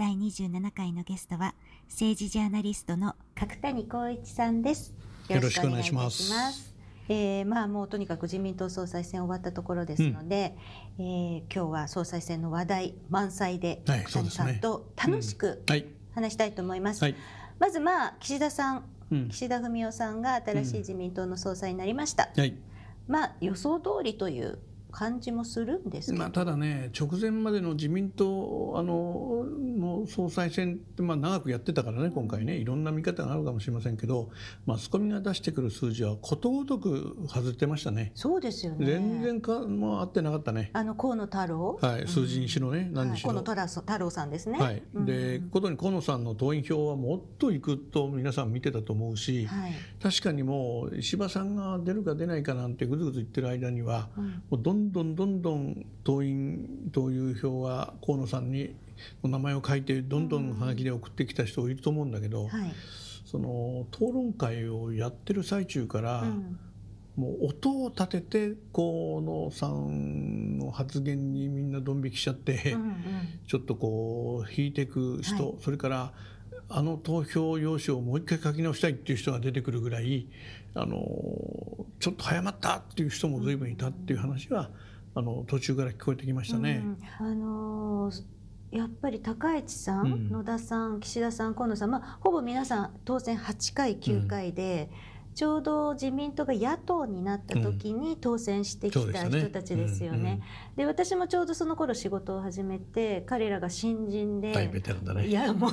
第27回のゲストは政治ジャーナリストの角谷光一さんです。よろしくお願いします。えー、まあもうとにかく自民党総裁選終わったところですので、うん、えー、今日は総裁選の話題満載で角谷さんと楽しく話したいと思います。はい、まずまあ岸田さん、うん、岸田文雄さんが新しい自民党の総裁になりました。はい、まあ予想通りという感じもするんですまあ、ただね、直前までの自民党あのの総裁選って、まあ、長くやってたからね、今回ね、いろんな見方があるかもしれませんけど、マスコミが出してくる数字はことごとく外れてましたね。そうですよね。全然かもう合ってなかったね。あの河野太郎、はい、数字にしろね、うん、何にしろ。はい、河野太郎さんですね。はい。で、うん、ことに河野さんの党員票はもっといくと皆さん見てたと思うし、はい、確かにもう石破さんが出るか出ないかなんてぐずぐず言ってる間には、うん、もうどんどんどんどん党員党友票は河野さんに名前を書いてどんどんはがきで送ってきた人いると思うんだけど、はい、その討論会をやってる最中から、うん、もう音を立てて河野さんの発言にみんなドン引きしちゃって、うんうん、ちょっとこう引いていく人、はい、それからあの投票用紙をもう一回書き直したいっていう人が出てくるぐらいあのちょっと早まったっていう人も随分いたっていう話はあの途中から聞こえてきましたね。うん、あのーやっぱり高市さん、うん、野田さん岸田さん河野さん、まあ、ほぼ皆さん当選8回9回で、うん、ちょうど自民党が野党になった時に当選してきた人たちですよね。で、ね私もちょうどその頃仕事を始めて彼らが新人で。大ベテランだね。いやもう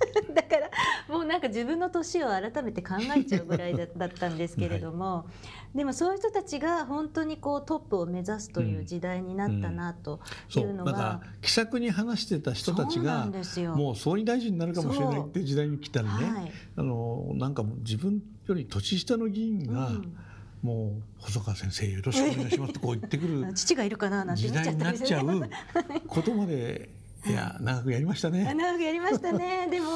だからもうなんか自分の年を改めて考えちゃうぐらいだったんですけれども、はい、でもそういう人たちが本当にこうトップを目指すという時代になったなというのが、うん。う。ん、だから気さくに話してた人たちがもう総理大臣になるかもしれないっていう時代に来たらね、はい、あのなんかもう自分より年下の議員が、うん。もう細川先生よろしくお願いしますってこう言ってくる 父がいるかななんて時代になっちゃう ことまでいや長くやりましたね。長くやりましたね。でも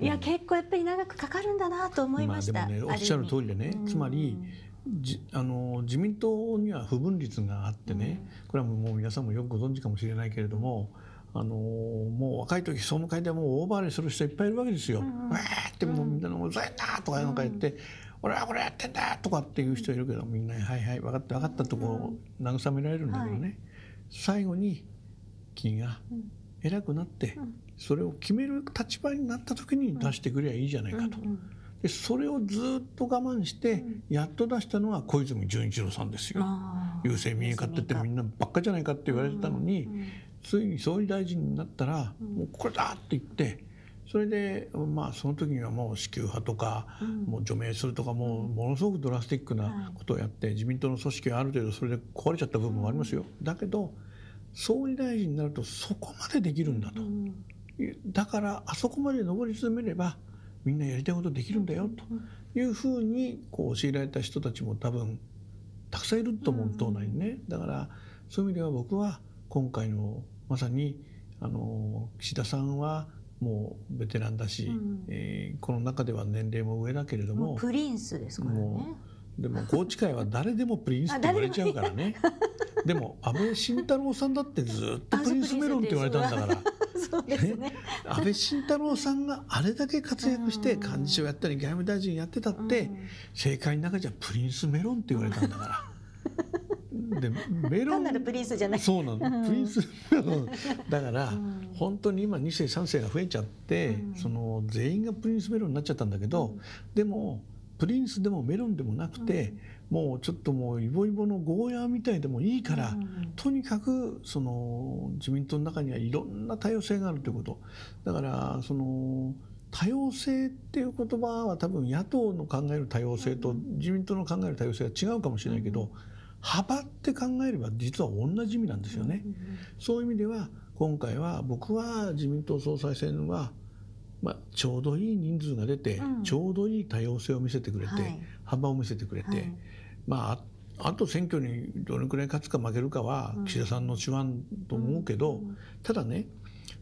いや、結構やっぱり長くかかるんだなと思いました。まあ、でもねおっしゃる通りでね、つまり。じあの自民党には不分率があってね、これはもう皆さんもよくご存知かもしれないけれどもあのもう若い時総務会でもうオーバーレする人いっぱいいるわけですよ。うん、わーってもうみんなの「うざいな」とかなんか言って「俺はこれやってんだ」とかっていう人いるけどみんな「はいはい分かった分かった」とこう慰められるんだけどね、はい、最後に君が偉くなってそれを決める立場になった時に出してくればいいじゃないかと。でそれをずっと我慢してやっと出したのは小泉純一郎さんですよ。郵政民営化って言ってみんなばっかじゃないかって言われてたのに、ついに総理大臣になったら、もうこれだって言ってそれでまあその時にはもう支給派とか、もう除名するとかもうものすごくドラスティックなことをやって、自民党の組織はある程度それで壊れちゃった部分もありますよ。だけど総理大臣になるとそこまでできるんだと、うん、だからあそこまで上り詰めればみんなやりたいことできるんだよと。いうふうにこう教えられた人たちも多分たくさんいると思う党内にね。だからそういう意味では僕は今回のまさにあの岸田さんはもうベテランだし、うん、えー、この中では年齢も上だけれども。プリンスですからね。でも宏池会は誰でもプリンスって言われちゃうからね でも安倍晋太郎さんだってずっとプリンスメロンって言われたんだから。そうですね、安倍晋太郎さんがあれだけ活躍して幹事長やったり外務大臣やってたって政界の中じゃプリンスメロンって言われたんだから。でメロン単なるプリンスじゃない。そうなの、プリンスメロン。だから、本当に今2世3世が増えちゃって、その全員がプリンスメロンになっちゃったんだけど、でもプリンスでもメロンでもなくて、もうちょっともうイボイボのゴーヤーみたいでもいいから、うん、とにかくその自民党の中にはいろんな多様性があるということ。だからその多様性っていう言葉は多分野党の考える多様性と自民党の考える多様性は違うかもしれないけど、幅って考えれば実は同じ意味なんですよね。そういう意味では今回は僕は自民党総裁選はまあ、ちょうどいい人数が出て、うん、ちょうどいい多様性を見せてくれて、はい、幅を見せてくれて、はい、まああと選挙にどれくらい勝つか負けるかは岸田さんの手腕と思うけど、ただね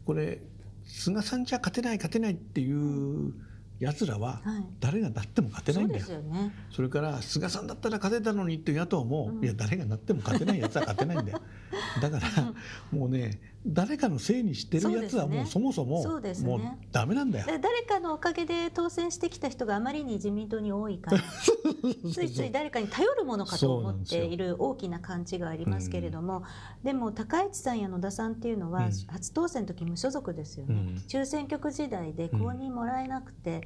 これ菅さんじゃ勝てない勝てないっていうやつらは誰がなっても勝てないんだよ。はいそね、それから菅さんだったら勝てたのにっていう野党も、うん、いや誰がなっても勝てないやつは勝てないんだよ。だからもうね誰かのせいにしてるやつはもうそもそももうダメなんだよ、ね、誰かのおかげで当選してきた人があまりに自民党に多いから ついつい誰かに頼るものかと思っている大きな勘違いありますけれども、でも高市さんや野田さんっていうのは初当選の時無所属ですよね、うん、中選挙区時代で公認もらえなくて、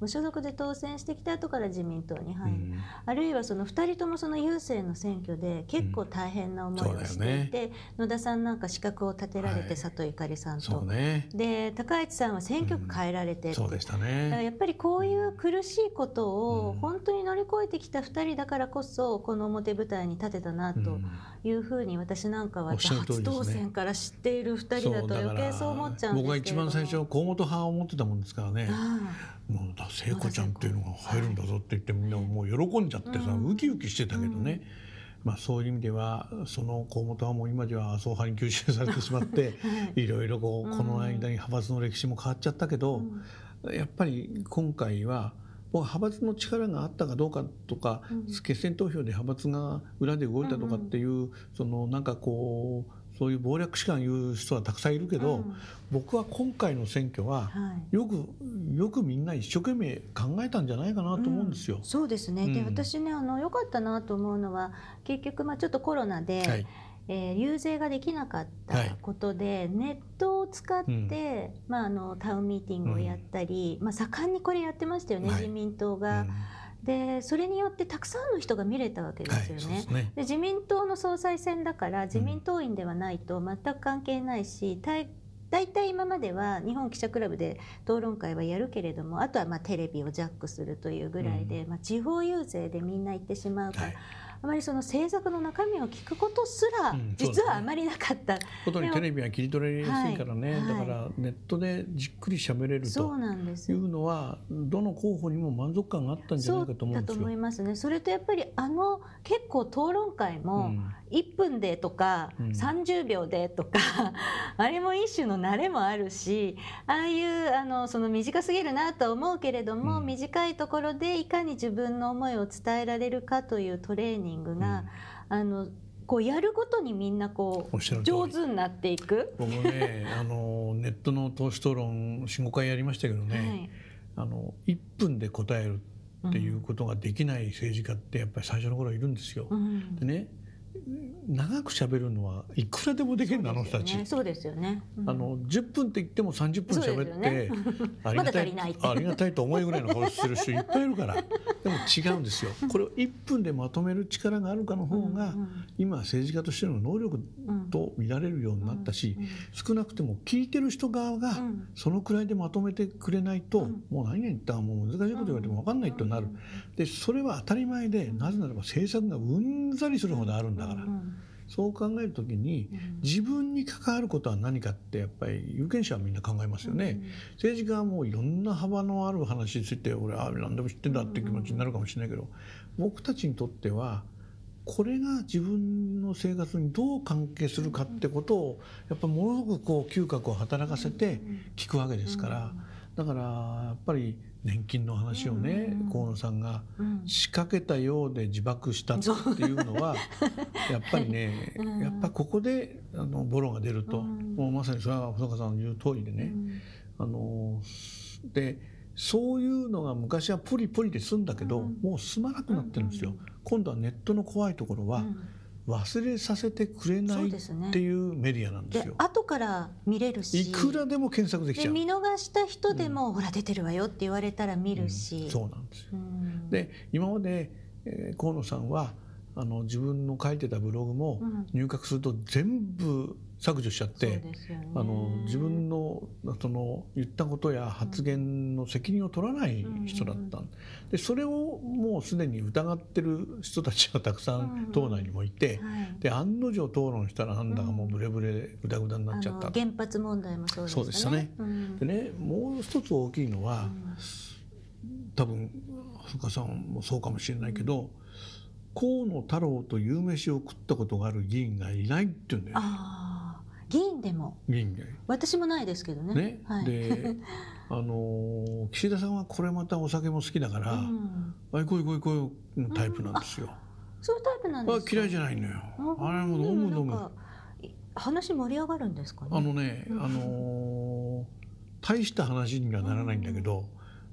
無所属で当選してきた後から自民党に入る、うん、あるいはその2人ともその郵政の選挙で結構大変な思いをしていて、うん。ね、野田さんなんか資格を立てられて、佐藤ゆかりさんと、ね、で高市さんは選挙区変えられて、そうでしたね。だからやっぱりこういう苦しいことを本当に乗り越えてきた2人だからこそこの表舞台に立てたなというふうに私なんかは初当選から知っている2人だと余計そう思っちゃうんですけど僕が一番最初河本派を持ってたもんですからね。もうだ聖子ちゃんっていうのが入るんだぞって言ってみんなもう喜んじゃってさ、ウキウキしてたけどね、まあ、そういう意味ではその河本はもう今では麻生派に吸収されてしまって、い、ろいろこうこの間に派閥の歴史も変わっちゃったけど、やっぱり今回は派閥の力があったかどうかとか、決選投票で派閥が裏で動いたとかっていう、そのなんかこうそういう謀略士官言う人はたくさんいるけど、うん、僕は今回の選挙はよく、はい、よくみんな一生懸命考えたんじゃないかなと思うんですよ。うん、そうですね、うん、で私ねあの良かったなと思うのは結局、まあ、ちょっとコロナで、はい。えー、遊説ができなかったことで、はい、ネットを使って、まあ、あのタウンミーティングをやったり、まあ、盛んにこれやってましたよね、自民党が。でそれによってたくさんの人が見れたわけですよね。はい、で、ね、自民党の総裁選だから自民党員ではないと全く関係ないし、大体今までは日本記者クラブで討論会はやるけれどもあとはまあテレビをジャックするというぐらいで、うん、まあ、地方遊説でみんな行ってしまうから。はいあまりその政策の中身を聞くことすら、実はあまりなかった。ことにテレビは切り取れやすいからね、はい、だからネットでじっくり喋れるというのはどの候補にも満足感があったんじゃないかと思うんですよ。だと思いますね。それとやっぱりあの結構討論会も1分でとか30秒でとか、あれも一種の慣れもあるし、ああいうあのその短すぎるなと思うけれども、短いところでいかに自分の思いを伝えられるかというトレーニングが、うん、あのこうやるごとにみんなこう上手になっていく。僕ね あのネットの党首討論45回やりましたけどね、はい、あの1分で答えるっていうことができない政治家ってやっぱり最初の頃いるんですよ。うん、でね長く喋るのはいくらでもできるの、あの人たち。そうですよね。あの10分って言っても30分喋って、ありがたい。ありがたいと思いぐらいの顔してる人いっぱいいるから。でも違うんですよ。これを1分でまとめる力があるかの方が、今政治家としての能力と見られるようになったし、少なくても聞いてる人側がそのくらいでまとめてくれないと、もう何が言ったらもう難しいこと言われても分かんないとなる。でそれは当たり前で、なぜならば政策がうんざりするほどあるんだから。うん、そう考える時に、自分に関わることは何かってやっぱり有権者はみんな考えますよね、政治家はもういろんな幅のある話について俺は何でも知ってんだって気持ちになるかもしれないけど、僕たちにとってはこれが自分の生活にどう関係するかってことをやっぱものすごくこう嗅覚を働かせて聞くわけですから。だからやっぱり年金の話をね、河野さんが仕掛けたようで自爆したっていうのは、やっぱりね、やっぱここであのボロが出ると、もうまさにそれは細川さんの言う通りでね、あのでそういうのが昔はポリポリで済んだけど、もう進まなくなってるんですよ。今度はネットの怖いところは、忘れさせてくれないっていうメディアなんですよ。で後から見れるし。いくらでも検索できちゃう。見逃した人でも、うん、ほら出てるわよって言われたら見るし、うん、そうなんですよ。で今まで、えー、河野さんはあの自分の書いてたブログも入閣すると全部削除しちゃって、ね、あの自分のその言ったことや発言の責任を取らない人だった、うん、でそれをもうすでに疑ってる人たちがたくさん党内にもいて、うんはい、で案の定討論したらなんだかもうブレブレぐだぐだになっちゃった、原発問題もそうでしたね。でね、でねも一つ大きいのは、多分深さんもそうかもしれないけど、河野太郎と夕飯を食ったことがある議員がいないっていうんだよ、ね。議員でも議員で私もないですけどね。ねはい、で あの岸田さんはこれまたお酒も好きだから「うん、あいこいこいこい」のタイプなんですよ。うん、そういうタイプなんですか？嫌いじゃないのよ。あれも飲む飲む。話盛り上がるんですかね？あのね、あの大した話にはならないんだけど、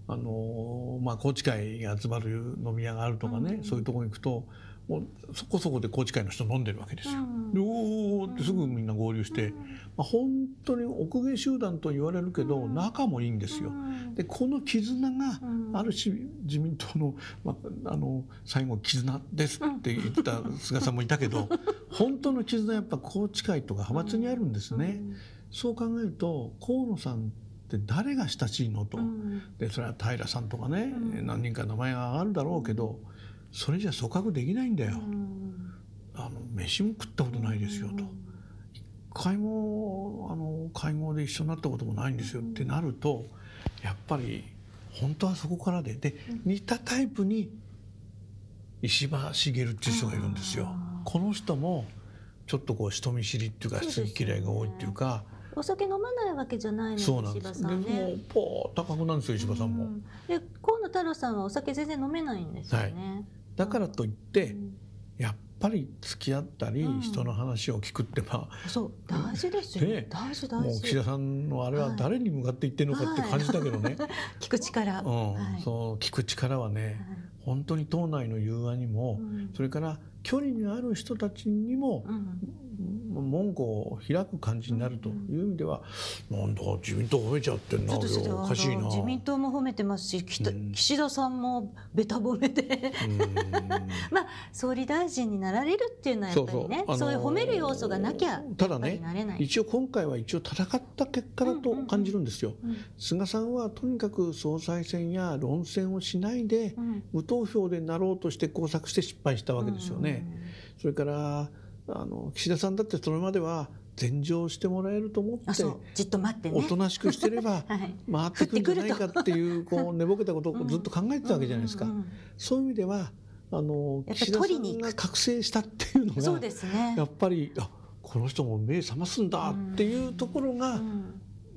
あのまあ高知会が集まる飲み屋があるとかね、そういうところに行くと。もうそこそこで高知会の人飲んでるわけですよ。うん、でおおってすぐみんな合流して、うん、まあ、本当に奥芸集団と言われるけど、仲もいいんですよ。でこの絆がある種自民党の,、まあ、あの最後「絆です」って言った菅さんもいたけど 本当の絆やっぱ高知会とか派閥にあるんですね。そう考えると河野さんって誰が親しいのと、でそれは平さんとかね、何人か名前があるだろうけど。それじゃ組閣できないんだよ、あの飯も食ったことないですよと、一回もあの会合で一緒になったこともないんですよってなるとやっぱり本当はそこからで。で似たタイプに石破茂っていう人がいるんですよ。この人もちょっとこう人見知りっていうか好き嫌いが多いっていうか。お酒飲まないわけじゃないのそうなんです。でもポー高くなんですよ石破さんも。で河野太郎さんはお酒全然飲めないんですよね。はいだからといって、やっぱり付き合ったり、人の話を聞くってまあそう大事ですよ。ね大事大事。もう岸田さんのあれは誰に向かって言ってるのかって感じだけどね、聞く力、うん、そう聞く力はね、本当に党内の融和にも、それから距離にある人たちにも、門戸を開く感じになるという意味では、うん、なんだ自民党褒めちゃってんなおかしいな。自民党も褒めてますし、うん、岸田さんもべた褒めで。まあ総理大臣になられるっていうのはやっぱりねそういう褒める要素がなきゃただね一応今回は一応戦った結果だと感じるんですよ。菅さんはとにかく総裁選や論戦をしないで、無投票でなろうとして工作して失敗したわけですよね。それからあの岸田さんだってそれまでは禅譲してもらえると思ってじっと待って、ね、おとなしくしてれば 回ってくるんじゃないかっていうこう寝ぼけたことをずっと考えてたわけじゃないですか。そういう意味ではあの岸田さんが覚醒したっていうのがやっぱりあこの人も目覚ますんだっていうところが、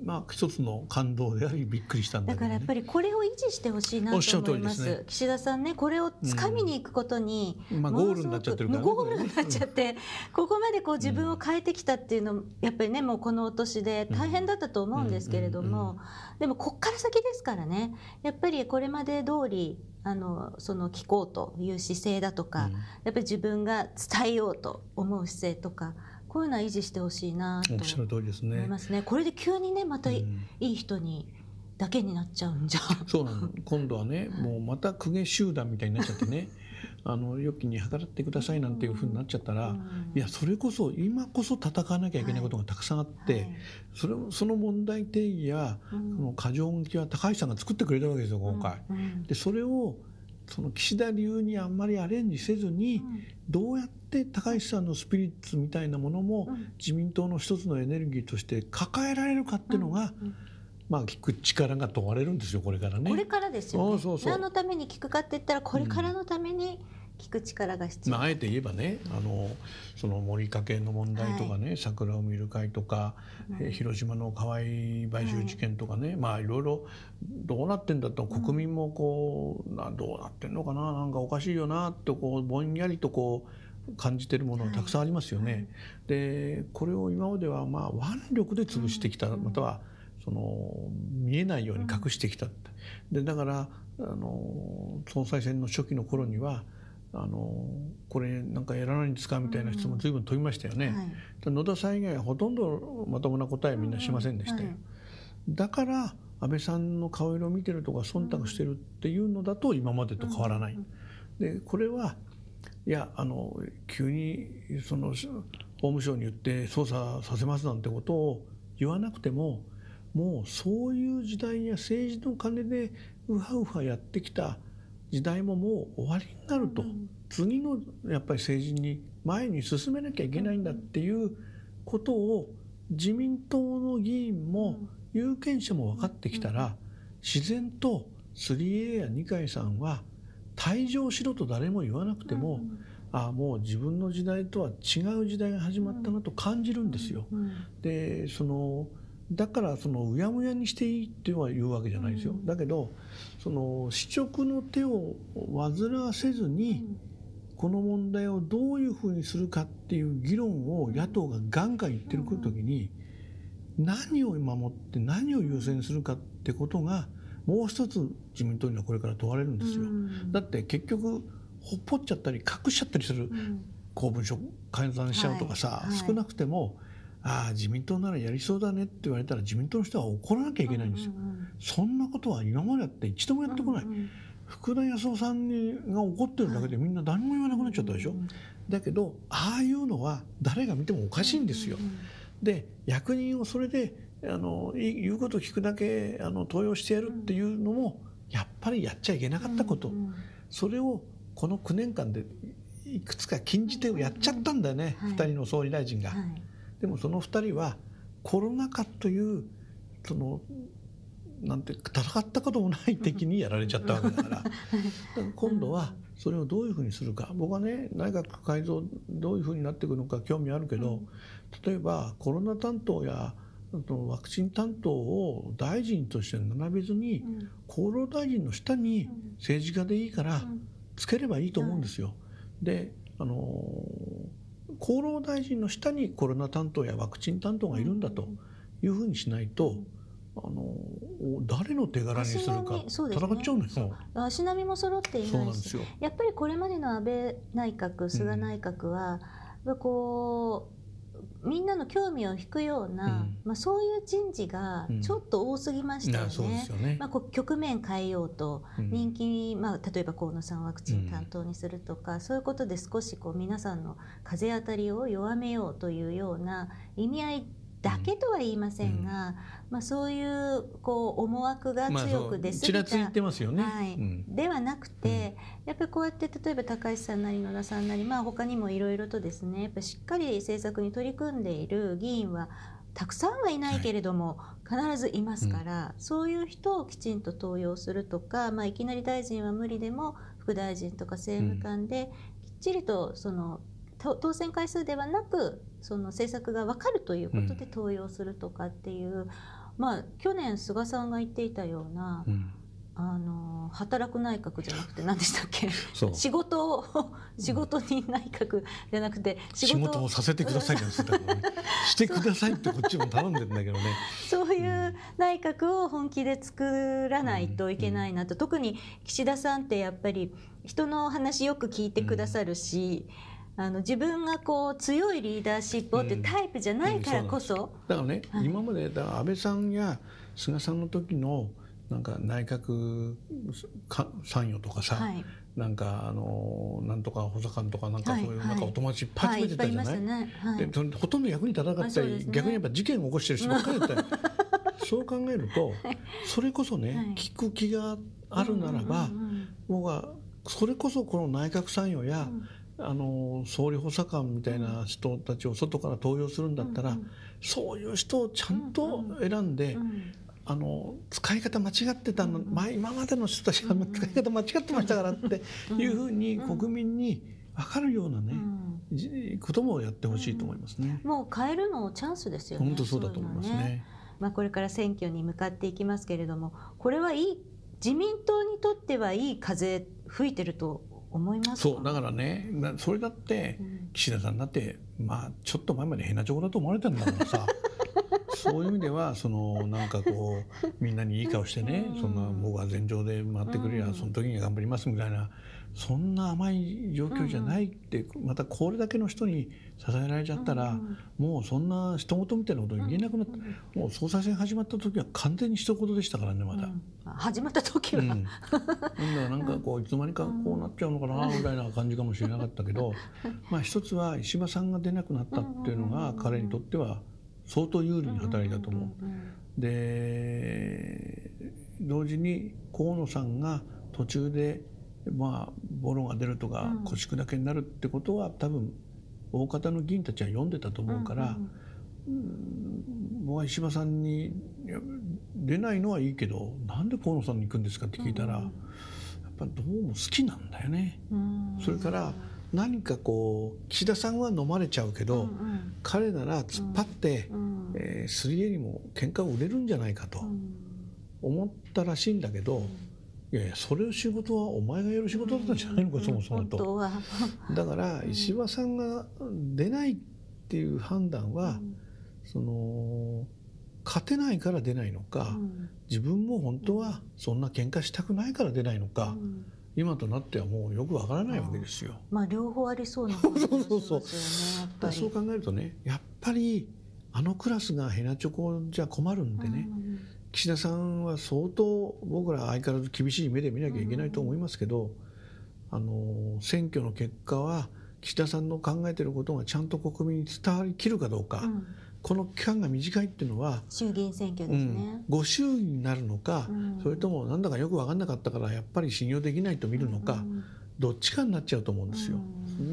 まあ、一つの感動でありびっくりしたんだ、ね、だからやっぱりこれを維持してほしいなと思います、ね、岸田さんねこれを掴みに行くことに、うん、まあ、ゴールになっちゃってるから、ね、ゴールになっちゃってここまでこう自分を変えてきたっていうのやっぱりねもうこのお年で大変だったと思うんですけれども、でもこっから先ですからねやっぱりこれまで通りあのその聞こうという姿勢だとか、うん、やっぱり自分が伝えようと思う姿勢とかこういうのは維持してほしいなと思いますね。これで急にねまたいい人にだけになっちゃうんじゃ。そうなの。今度はね、もうまた公家集団みたいになっちゃってね。あの良きに計らってくださいなんていうふうになっちゃったら、いやそれこそ今こそ戦わなきゃいけないことがたくさんあって、それその問題定義や、その過剰向きは高橋さんが作ってくれたわけですよ今回。でそれをその岸田流にあんまりアレンジせずに、どうやって高橋さんのスピリッツみたいなものも自民党の一つのエネルギーとして抱えられるかっていうのが、まあ聞く力が問われるんですよこれからね。これからですよね。そうそう。何のために聞くかって言ったらこれからのために、聞く力が必要、まあ、あえて言えばねあのその森かけの問題とかね、はい、桜を見る会とか、うん、広島の河合買収事件とかね、はい、まあいろいろどうなってんだと国民もこう、うん、などうなってんのかななんかおかしいよなってこうぼんやりとこう感じてるものがたくさんありますよね。はい、でこれを今まではまあ腕力で潰してきた、またはその見えないように隠してきたでだからあの総裁選の初期の頃にはあのこれなんかやらないんですかみたいな質問随分飛びましたよね、はい、野田さん以外はほとんどまともな答えみんなしませんでしたよ、はい、だから安倍さんの顔色を見てるとか忖度してるっていうのだと今までと変わらない、でこれはいやあの急にその法務省に言って捜査させますなんてことを言わなくてももうそういう時代や政治の金でウハウハやってきた時代ももう終わりになると、うん、次のやっぱり政治に前に進めなきゃいけないんだっていうことを自民党の議員も、有権者も分かってきたら、自然と 3A や二階さんは退場しろと誰も言わなくても、ああもう自分の時代とは違う時代が始まったなと感じるんですよ。でそのだからそのうやむやにしていいっては言うわけじゃないですよ。だけどその市直の手を煩わせずに、この問題をどういうふうにするかっていう議論を野党がガンガン言ってる時に何を守って何を優先するかってことがもう一つ自民党にはこれから問われるんですよ。だって結局ほっぽっちゃったり隠しちゃったりする公文書改ざんしちゃうとかさ、少なくてもああ自民党ならやりそうだねって言われたら自民党の人は怒らなきゃいけないんですよ。そんなことは今までやって一度もやってこない。福田康夫さんにが怒ってるだけでみんな何も言わなくなっちゃったでしょ。だけどああいうのは誰が見てもおかしいんですよ。で役人をそれであの言うことを聞くだけあの登用してやるっていうのもやっぱりやっちゃいけなかったこと、それをこの9年間でいくつか禁じ手をやっちゃったんだよね、2人の総理大臣が。でもその2人はコロナ禍というそのなんて戦ったこともない敵にやられちゃったわけだから今度はそれをどういうふうにするか僕はね内閣改造どういうふうになっていくのか興味あるけど、例えばコロナ担当やワクチン担当を大臣として並べずに、厚労大臣の下に政治家でいいからつければいいと思うんですよ。であの厚労大臣の下にコロナ担当やワクチン担当がいるんだというふうにしないと。あの誰の手柄にするか戦っちゃうのよ。足並みも揃っていないしやっぱりこれまでの安倍内閣菅内閣は、うん、こうみんなの興味を引くような、うん、まあ、そういう人事がちょっと多すぎましたよね。うん、ね。まあ、局面変えようと、人気、まあ、例えば河野さんワクチン担当にするとか、そういうことで少しこう皆さんの風当たりを弱めようというような意味合いだけとは言いませんが、まあ、そういうこう思惑が強く出過ぎた、まあ、ね、はい、うん、ではなくて、やっぱりこうやって例えば高橋さんなり野田さんなり、まあ、他にもいろいろとですねやっぱしっかり政策に取り組んでいる議員はたくさんはいないけれども、はい、必ずいますから、うん、そういう人をきちんと登用するとか、まあ、いきなり大臣は無理でも副大臣とか政務官できっちりとその当選回数ではなくその政策が分かるということで登用するとかっていう、まあ、去年菅さんが言っていたような、うん、あの働く内閣じゃなくて何でしたっけ？仕事を 仕事に内閣じゃなくて仕事を。させてください してくださいってこっちも頼んでるんだけどね。そういう内閣を本気で作らないといけないなと、うん、特に岸田さんってやっぱり人の話よく聞いてくださるし、うんあの自分がこう強いリーダーシップをってタイプじゃないからこそ、うんうん、だからね、はい、今までだ安倍さんや菅さんの時のなんか内閣参与とかさ、はい、なんかあのなんとか補佐官とかなんかそういうなんかお友達いっぱい集めてたじゃない、ね。でほとんど役に立たなかったり、ね、逆にやっぱ事件を起こしてる人ばっかりだったり。そう考えるとそれこそね、聞く気があるならば、僕はそれこそこの内閣参与や、うんあの総理補佐官みたいな人たちを外から登用するんだったら、うんうん、そういう人をちゃんと選んで、うんうん、あの使い方間違ってたの、うんうん、今までの人たちが使い方間違ってましたからっていうふうに国民に分かるようなね、うん、こともやってほしいと思いますね。もう変えるのチャンスですよね。本当そうだと思いますね。ね。まあこれから選挙に向かっていきますけれども、これはいい自民党にとってはいい風吹いてると思いますそうだからねそれだって岸田さんだってまあちょっと前まで変な情報だと思われてるんだからさ。そういう意味ではそのなんかこうみんなにいい顔してね、そんな僕は前場で回ってくるや、その時に頑張りますみたいなそんな甘い状況じゃないって、またこれだけの人に支えられちゃったら、もうそんな人事みたいなこと言えなくなって、もう総裁選始まった時は完全に一言でしたからねまだ、始まった時は、うん、だからなんかこういつの間にかこうなっちゃうのかなみたいな感じかもしれなかったけど、まあ一つは石破さんが出なくなったっていうのが彼にとっては相当有利に働いたと思う。で同時に河野さんが途中でまあ、ボロが出るとか腰砕けになるってことは多分大方の議員たちは読んでたと思うから、うんうん、僕は石破さんに出ないのはいいけどなんで河野さんに行くんですかって聞いたら、やっぱどうも好きなんだよね。それから何かこう岸田さんは飲まれちゃうけど、うんうん、彼なら突っ張って、うん、えー、すり襟も喧嘩を売れるんじゃないかと思ったらしいんだけど、いやいやそれを仕事はお前がやる仕事だったんじゃないの？か、そもそもと。だから石破さんが出ないっていう判断は、その勝てないから出ないのか、自分も本当はそんな喧嘩したくないから出ないのか。今となってはもうよくわからないわけですよ。まあ両方ありそうな感じ そうそうそうそう考えるとねやっぱりあのクラスがヘナチョコじゃ困るんでね、うん、岸田さんは相当僕ら相変わらず厳しい目で見なきゃいけないと思いますけど、うん、あの選挙の結果は岸田さんの考えてることがちゃんと国民に伝わりきるかどうか。うん。この期間が短いっていうのは衆議院選挙ですね、うん、5衆になるのか、うん、それともなんだかよく分かんなかったからやっぱり信用できないと見るのか、うん、どっちかになっちゃうと思うんですよ。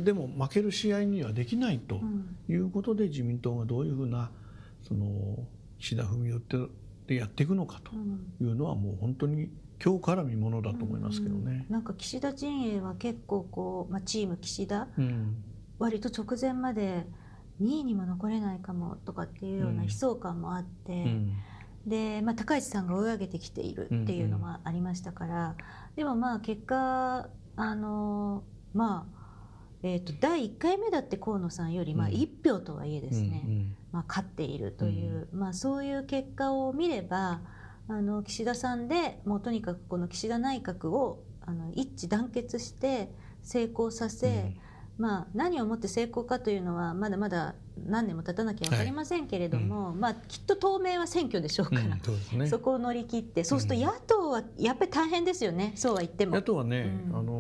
でも負ける試合にはできないということで自民党がどういうふうなその岸田文雄ってやっていくのかというのはもう本当に今日から見ものだと思いますけどね。なんか岸田陣営は結構こう、まあ、チーム岸田、割と直前まで2位にも残れないかもとかっていうような悲壮感もあって、うん、で、まあ、高市さんが追い上げてきているっていうのもありましたから、でもまあ結果あのまあえーと、第1回目だって河野さんよりまあ1票とはいえですね、うん、まあ、勝っているという、まあ、そういう結果を見ればあの岸田さんでもうとにかくこの岸田内閣をあの一致団結して成功させ、まあ、何をもって成功かというのはまだまだ何年も経たなきゃ分かりませんけれども、はいうん、まあ、きっと当面は選挙でしょうから、うんそね、そこを乗り切ってそうすると野党はやっぱり大変ですよね、そうは言っても。野党はね、うん、あの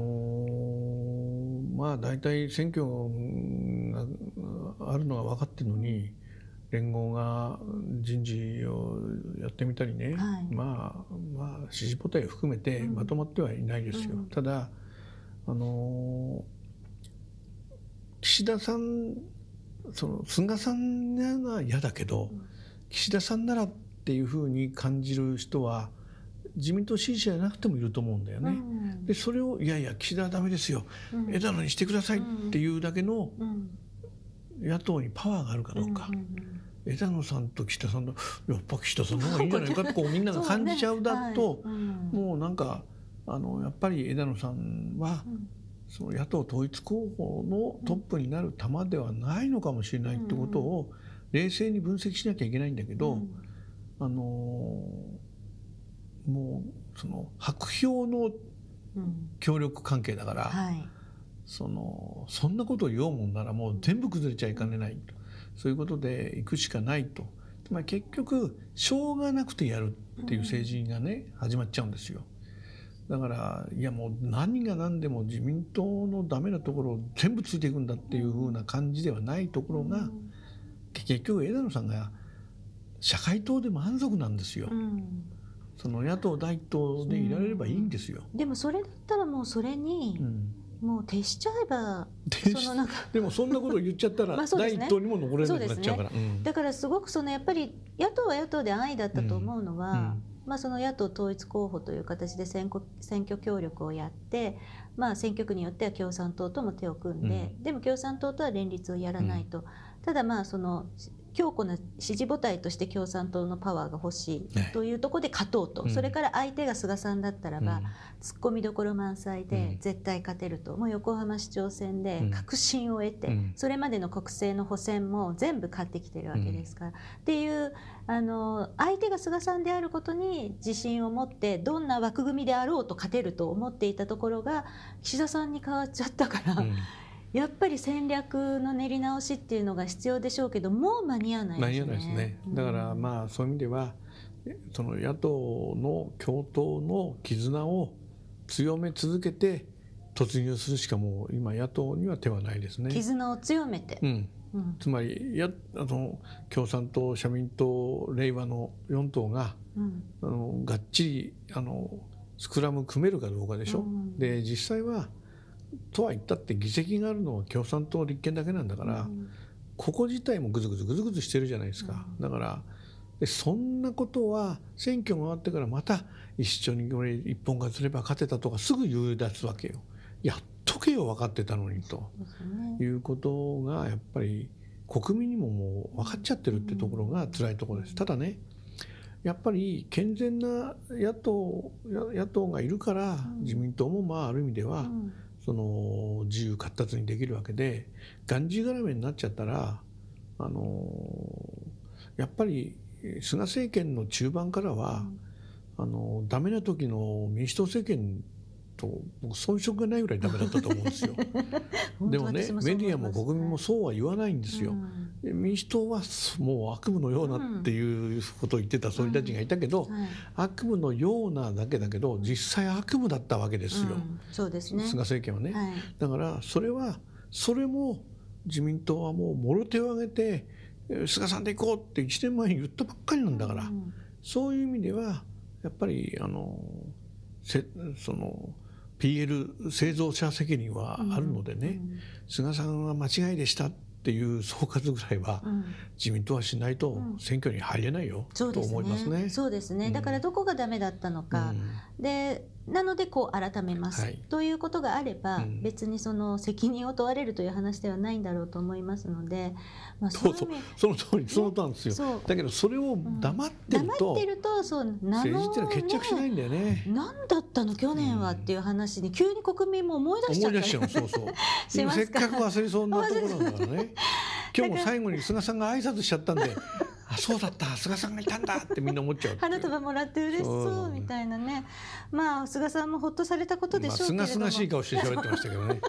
ー、まあ、大体選挙があるのが分かってるのに連合が人事をやってみたりね、はい、まあ、まあ支持母体を含めてまとまってはいないですよ。ただあのー岸田さんその菅さんなら嫌だけど、岸田さんならっていうふうに感じる人は自民党支持者じゃなくてもいると思うんだよね。うん、でそれをいやいや岸田はダメですよ、うん、枝野にしてくださいっていうだけの野党にパワーがあるかどうか。枝野さんと岸田さんのやっぱ岸田さんの方がいいんじゃないかってこうみんなが感じちゃうだと、ねはい、もうなんかあのやっぱり枝野さんはその野党統一候補のトップになる玉ではないのかもしれないってことを冷静に分析しなきゃいけないんだけど、あのもうその白票の協力関係だから、はい、そのそんなことを言おうもんならもう全部崩れちゃいかねないとそういうことで行くしかないと。つまり結局しょうがなくてやるっていう政治がね、始まっちゃうんですよ。だからいやもう何が何でも自民党のダメなところを全部ついていくんだっていうふうな感じではないところが、結局枝野さんが社会党で満足なんですよ。その野党第一党でいられればいいんですよ。でもそれだったらもうそれに、もう徹しちゃえばそのなんかでもそんなことを言っちゃったら 第一党にも残れなくなっちゃうから、ね。うん、だからすごくそのやっぱり野党は野党で安易だったと思うのは、うんうん。まあ、その野党統一候補という形で選挙選挙協力をやって、まあ、選挙区によっては共産党とも手を組んで、うん、でも共産党とは連立をやらないと、うん、ただまあその強固な支持母体として共産党のパワーが欲しいというところで勝とうと、それから相手が菅さんだったらば、突っ込みどころ満載で絶対勝てると、もう横浜市長選で確信を得て、それまでの国政の補選も全部勝ってきてるわけですから、っていうあの相手が菅さんであることに自信を持ってどんな枠組みであろうと勝てると思っていたところが岸田さんに変わっちゃったから。やっぱり戦略の練り直しっていうのが必要でしょうけどもう間に合わないですね。間に合わないですね。だからまあそういう意味ではその野党の共闘の絆を強め続けて突入するしかもう今野党には手はないですね。絆を強めて。うんうん、つまりやあの共産党社民党令和の4党が、うん、あのがっちりあのスクラム組めるかどうかでしょ。うん、で実際はとは言ったって議席があるのは共産党立憲だけなんだから、うん、ここ自体もぐずぐずぐずぐずしてるじゃないですか、うん、だからでそんなことは選挙が終わってからまた一緒に俺一本化すれば勝てたとかすぐ言い出すわけよ。やっとけよ分かってたのにと、ね、いうことがやっぱり国民にももう分かっちゃってるってところが辛いところです。ただねやっぱり健全な野党野党がいるから自民党もまあある意味では、その自由闊達にできるわけでがんじがらめになっちゃったらあのやっぱり菅政権の中盤からは、うん、あのダメな時の民主党政権と僕遜色がないぐらいダメだったと思うんですよ。でもねメディアも国民もそうは言わないんですよ。うん、民主党はもう悪夢のようなっていうことを言ってた総理大臣がいたけど、悪夢のようなだけだけど実際悪夢だったわけですよ。そうですね。菅政権はね、はい、だからそれはそれも自民党はもうもろ手を挙げて菅さんで行こうって1年前に言ったばっかりなんだから、うん、そういう意味ではやっぱりあのせその PL 製造者責任はあるのでね、うん、菅さんは間違いでしたってていう総括ぐらいは、自民党はしないと選挙に入れないよ、と思いますね。そうですね。だからどこがダメだったのか、でなのでこう改めます、はい、ということがあれば、うん、別にその責任を問われるという話ではないんだろうと思いますので、まあ、そうそう。その通りその通りですよ、ね、だけどそれを黙ってると、うん、黙ってるとそう政治ってのは決着しないんだよね。何だったの去年はっていう話に急に国民も思い出しちゃう思い出しちゃう。そうそう。せっかく忘れそうなところだからね。今日も最後に菅さんが挨拶しちゃったんで あそうだった菅さんがいたんだってみんな思っちゃう花束もらって嬉しそうみたいなね。まあ菅さんもほっとされたことでしょうけれども、まあ、すがしい顔して喋ってましたけどね。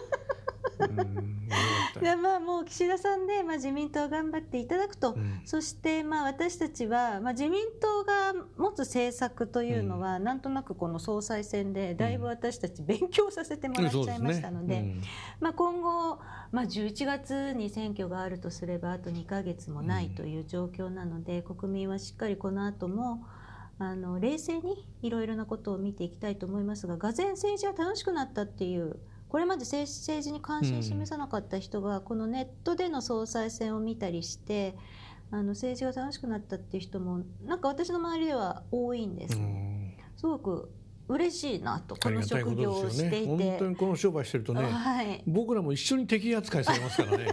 いやまあもう岸田さんで、まあ、自民党頑張っていただくと、うん、そしてまあ私たちは、まあ、自民党が持つ政策というのは、うん、なんとなくこの総裁選でだいぶ私たち勉強させてもらっちゃいましたので,、まあ、今後、まあ、11月に選挙があるとすればあと2か月もないという状況なので、国民はしっかりこの後もあの冷静にいろいろなことを見ていきたいと思いますががぜ政治は楽しくなったっていうこれまで政治に関心示さなかった人が、このネットでの総裁選を見たりしてあの政治が楽しくなったっていう人もなんか私の周りでは多いんです。すごく嬉しいなとこの職業をしていて、ね、本当にこの商売してるとね、はい、僕らも一緒に敵扱いされますからね。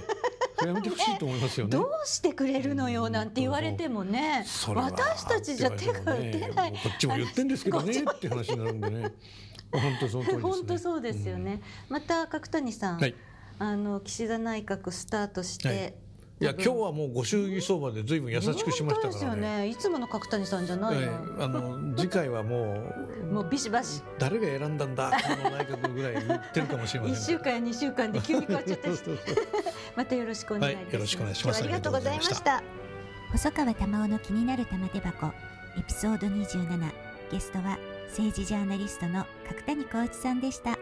やめてほしいと思いますよね。どうしてくれるのよなんて言われてもね、私たちじゃ手が打てない。こっちも言ってんですけどね って話になるんでね。本当その通りです、ね、本当そうですよね。また角谷さん、はい、あの岸田内閣スタートして、はい、いや今日はもうご祝儀相場でずいぶん優しくしましたからね。ねいつもの角谷さんじゃないの。あの次回はもう もうビシバシ。誰が選んだんだこの内閣ぐらい言ってるかもしれません、一週間や二週間で急に変わっちゃった またよろしくお願いします、はい、よろしくお願いします。ありがとうございました。細川玉緒の気になる玉手箱エピソード二十七。ゲストは政治ジャーナリストの角谷浩一さんでした。